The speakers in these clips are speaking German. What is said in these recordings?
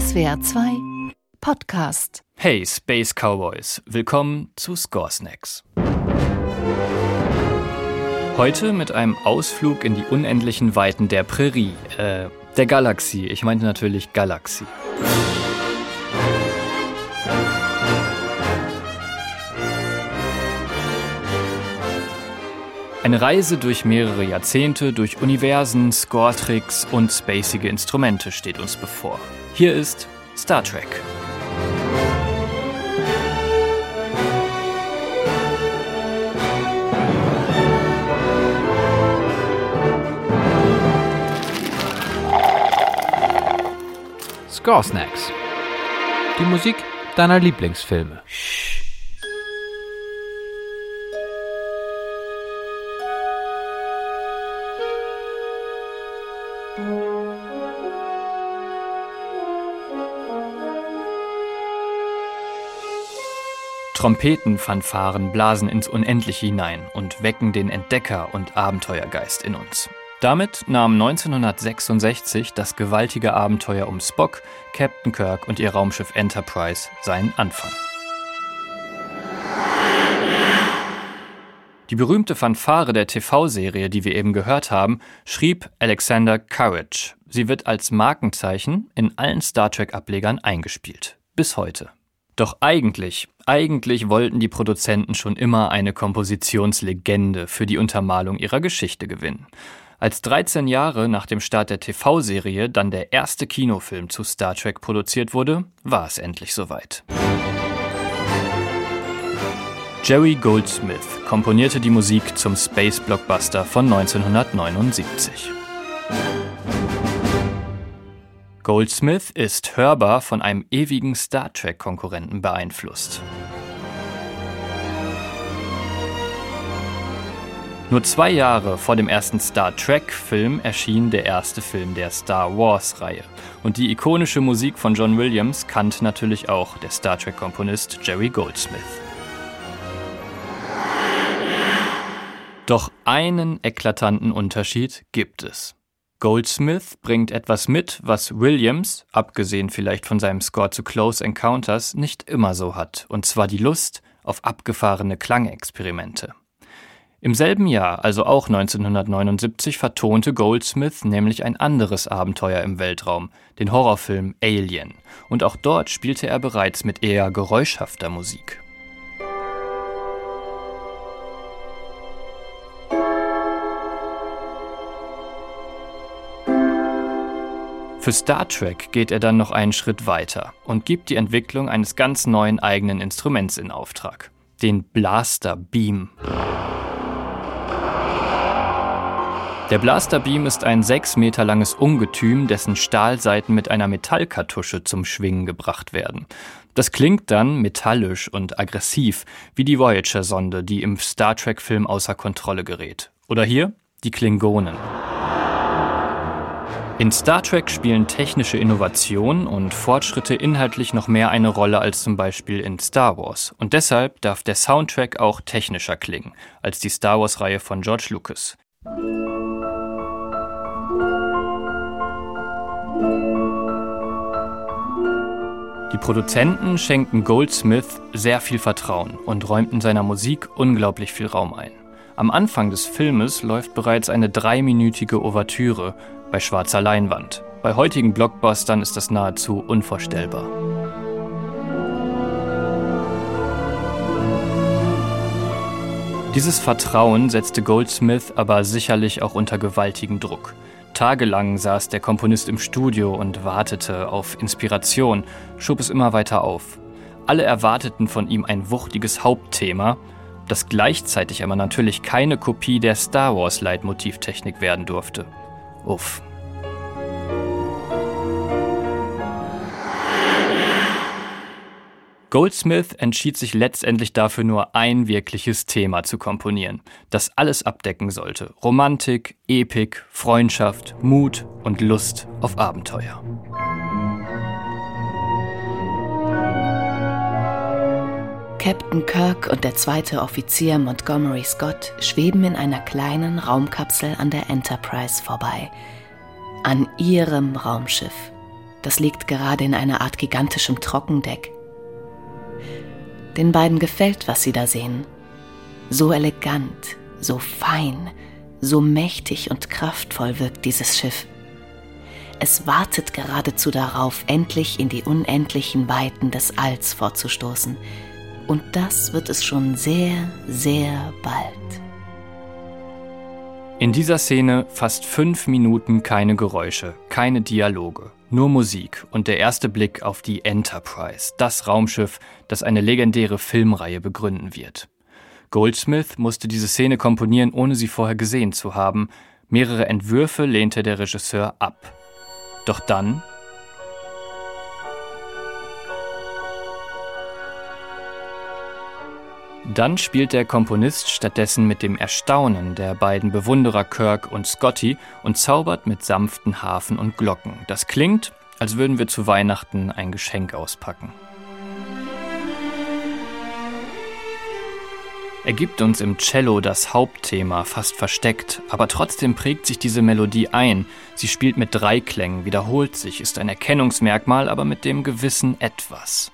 SWR 2 Podcast. Hey Space Cowboys, willkommen zu Score Snacks. Heute mit einem Ausflug in die unendlichen Weiten der Prärie, äh, der Galaxie. Ich meinte natürlich Galaxie. Eine Reise durch mehrere Jahrzehnte, durch Universen, Score-Tricks und spacige Instrumente steht uns bevor. Hier ist Star Trek. Score Snacks. Die Musik deiner Lieblingsfilme. Trompetenfanfaren blasen ins Unendliche hinein und wecken den Entdecker- und Abenteuergeist in uns. Damit nahm 1966 das gewaltige Abenteuer um Spock, Captain Kirk und ihr Raumschiff Enterprise seinen Anfang. Die berühmte Fanfare der TV-Serie, die wir eben gehört haben, schrieb Alexander Courage. Sie wird als Markenzeichen in allen Star Trek-Ablegern eingespielt. Bis heute. Doch eigentlich, eigentlich wollten die Produzenten schon immer eine Kompositionslegende für die Untermalung ihrer Geschichte gewinnen. Als 13 Jahre nach dem Start der TV-Serie dann der erste Kinofilm zu Star Trek produziert wurde, war es endlich soweit. Jerry Goldsmith komponierte die Musik zum Space Blockbuster von 1979. Goldsmith ist hörbar von einem ewigen Star Trek-Konkurrenten beeinflusst. Nur zwei Jahre vor dem ersten Star Trek-Film erschien der erste Film der Star Wars-Reihe. Und die ikonische Musik von John Williams kannte natürlich auch der Star Trek-Komponist Jerry Goldsmith. Doch einen eklatanten Unterschied gibt es. Goldsmith bringt etwas mit, was Williams, abgesehen vielleicht von seinem Score zu Close Encounters, nicht immer so hat, und zwar die Lust auf abgefahrene Klangexperimente. Im selben Jahr, also auch 1979, vertonte Goldsmith nämlich ein anderes Abenteuer im Weltraum, den Horrorfilm Alien, und auch dort spielte er bereits mit eher geräuschhafter Musik. Für Star Trek geht er dann noch einen Schritt weiter und gibt die Entwicklung eines ganz neuen eigenen Instruments in Auftrag, den Blaster Beam. Der Blaster Beam ist ein sechs Meter langes Ungetüm, dessen Stahlseiten mit einer Metallkartusche zum Schwingen gebracht werden. Das klingt dann metallisch und aggressiv, wie die Voyager-Sonde, die im Star Trek-Film außer Kontrolle gerät. Oder hier die Klingonen. In Star Trek spielen technische Innovationen und Fortschritte inhaltlich noch mehr eine Rolle als zum Beispiel in Star Wars. Und deshalb darf der Soundtrack auch technischer klingen als die Star Wars-Reihe von George Lucas. Die Produzenten schenken Goldsmith sehr viel Vertrauen und räumten seiner Musik unglaublich viel Raum ein. Am Anfang des Filmes läuft bereits eine dreiminütige Ouvertüre bei schwarzer Leinwand. Bei heutigen Blockbustern ist das nahezu unvorstellbar. Dieses Vertrauen setzte Goldsmith aber sicherlich auch unter gewaltigen Druck. Tagelang saß der Komponist im Studio und wartete auf Inspiration, schob es immer weiter auf. Alle erwarteten von ihm ein wuchtiges Hauptthema, das gleichzeitig aber natürlich keine Kopie der Star Wars Leitmotivtechnik werden durfte. Uff. Goldsmith entschied sich letztendlich dafür nur ein wirkliches Thema zu komponieren, das alles abdecken sollte. Romantik, Epik, Freundschaft, Mut und Lust auf Abenteuer. Captain Kirk und der zweite Offizier Montgomery Scott schweben in einer kleinen Raumkapsel an der Enterprise vorbei. An ihrem Raumschiff. Das liegt gerade in einer Art gigantischem Trockendeck. Den beiden gefällt, was sie da sehen. So elegant, so fein, so mächtig und kraftvoll wirkt dieses Schiff. Es wartet geradezu darauf, endlich in die unendlichen Weiten des Alls vorzustoßen. Und das wird es schon sehr, sehr bald. In dieser Szene fast fünf Minuten keine Geräusche, keine Dialoge, nur Musik und der erste Blick auf die Enterprise, das Raumschiff, das eine legendäre Filmreihe begründen wird. Goldsmith musste diese Szene komponieren, ohne sie vorher gesehen zu haben. Mehrere Entwürfe lehnte der Regisseur ab. Doch dann Dann spielt der Komponist stattdessen mit dem Erstaunen der beiden Bewunderer Kirk und Scotty und zaubert mit sanften Harfen und Glocken. Das klingt, als würden wir zu Weihnachten ein Geschenk auspacken. Er gibt uns im Cello das Hauptthema fast versteckt, aber trotzdem prägt sich diese Melodie ein. Sie spielt mit drei Klängen, wiederholt sich, ist ein Erkennungsmerkmal, aber mit dem gewissen Etwas.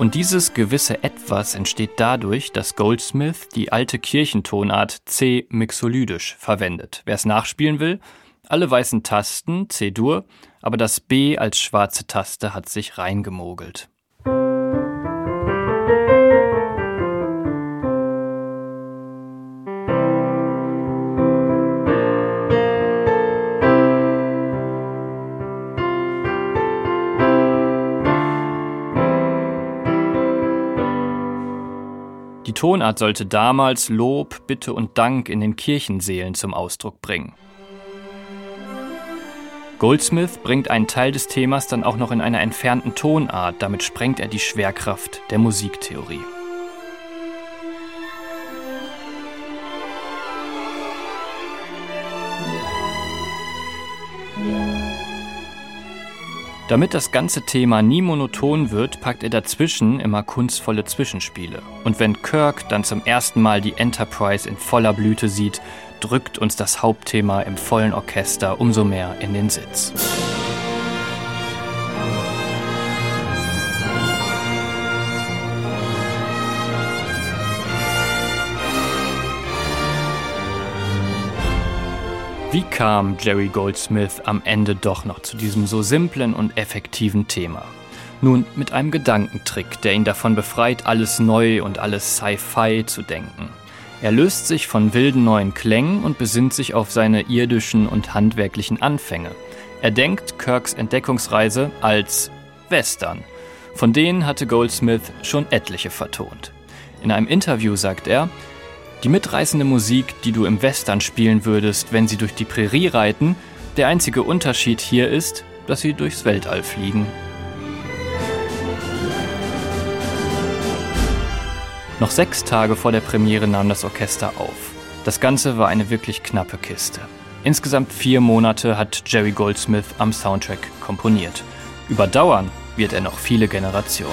Und dieses gewisse Etwas entsteht dadurch, dass Goldsmith die alte Kirchentonart C mixolydisch verwendet. Wer es nachspielen will, alle weißen Tasten C-Dur, aber das B als schwarze Taste hat sich reingemogelt. Die Tonart sollte damals Lob, Bitte und Dank in den Kirchenseelen zum Ausdruck bringen. Goldsmith bringt einen Teil des Themas dann auch noch in einer entfernten Tonart, damit sprengt er die Schwerkraft der Musiktheorie. Damit das ganze Thema nie monoton wird, packt er dazwischen immer kunstvolle Zwischenspiele. Und wenn Kirk dann zum ersten Mal die Enterprise in voller Blüte sieht, drückt uns das Hauptthema im vollen Orchester umso mehr in den Sitz. Wie kam Jerry Goldsmith am Ende doch noch zu diesem so simplen und effektiven Thema? Nun, mit einem Gedankentrick, der ihn davon befreit, alles neu und alles Sci-Fi zu denken. Er löst sich von wilden neuen Klängen und besinnt sich auf seine irdischen und handwerklichen Anfänge. Er denkt Kirks Entdeckungsreise als Western. Von denen hatte Goldsmith schon etliche vertont. In einem Interview sagt er, die mitreißende Musik, die du im Western spielen würdest, wenn sie durch die Prärie reiten, der einzige Unterschied hier ist, dass sie durchs Weltall fliegen. Noch sechs Tage vor der Premiere nahm das Orchester auf. Das Ganze war eine wirklich knappe Kiste. Insgesamt vier Monate hat Jerry Goldsmith am Soundtrack komponiert. Überdauern wird er noch viele Generationen.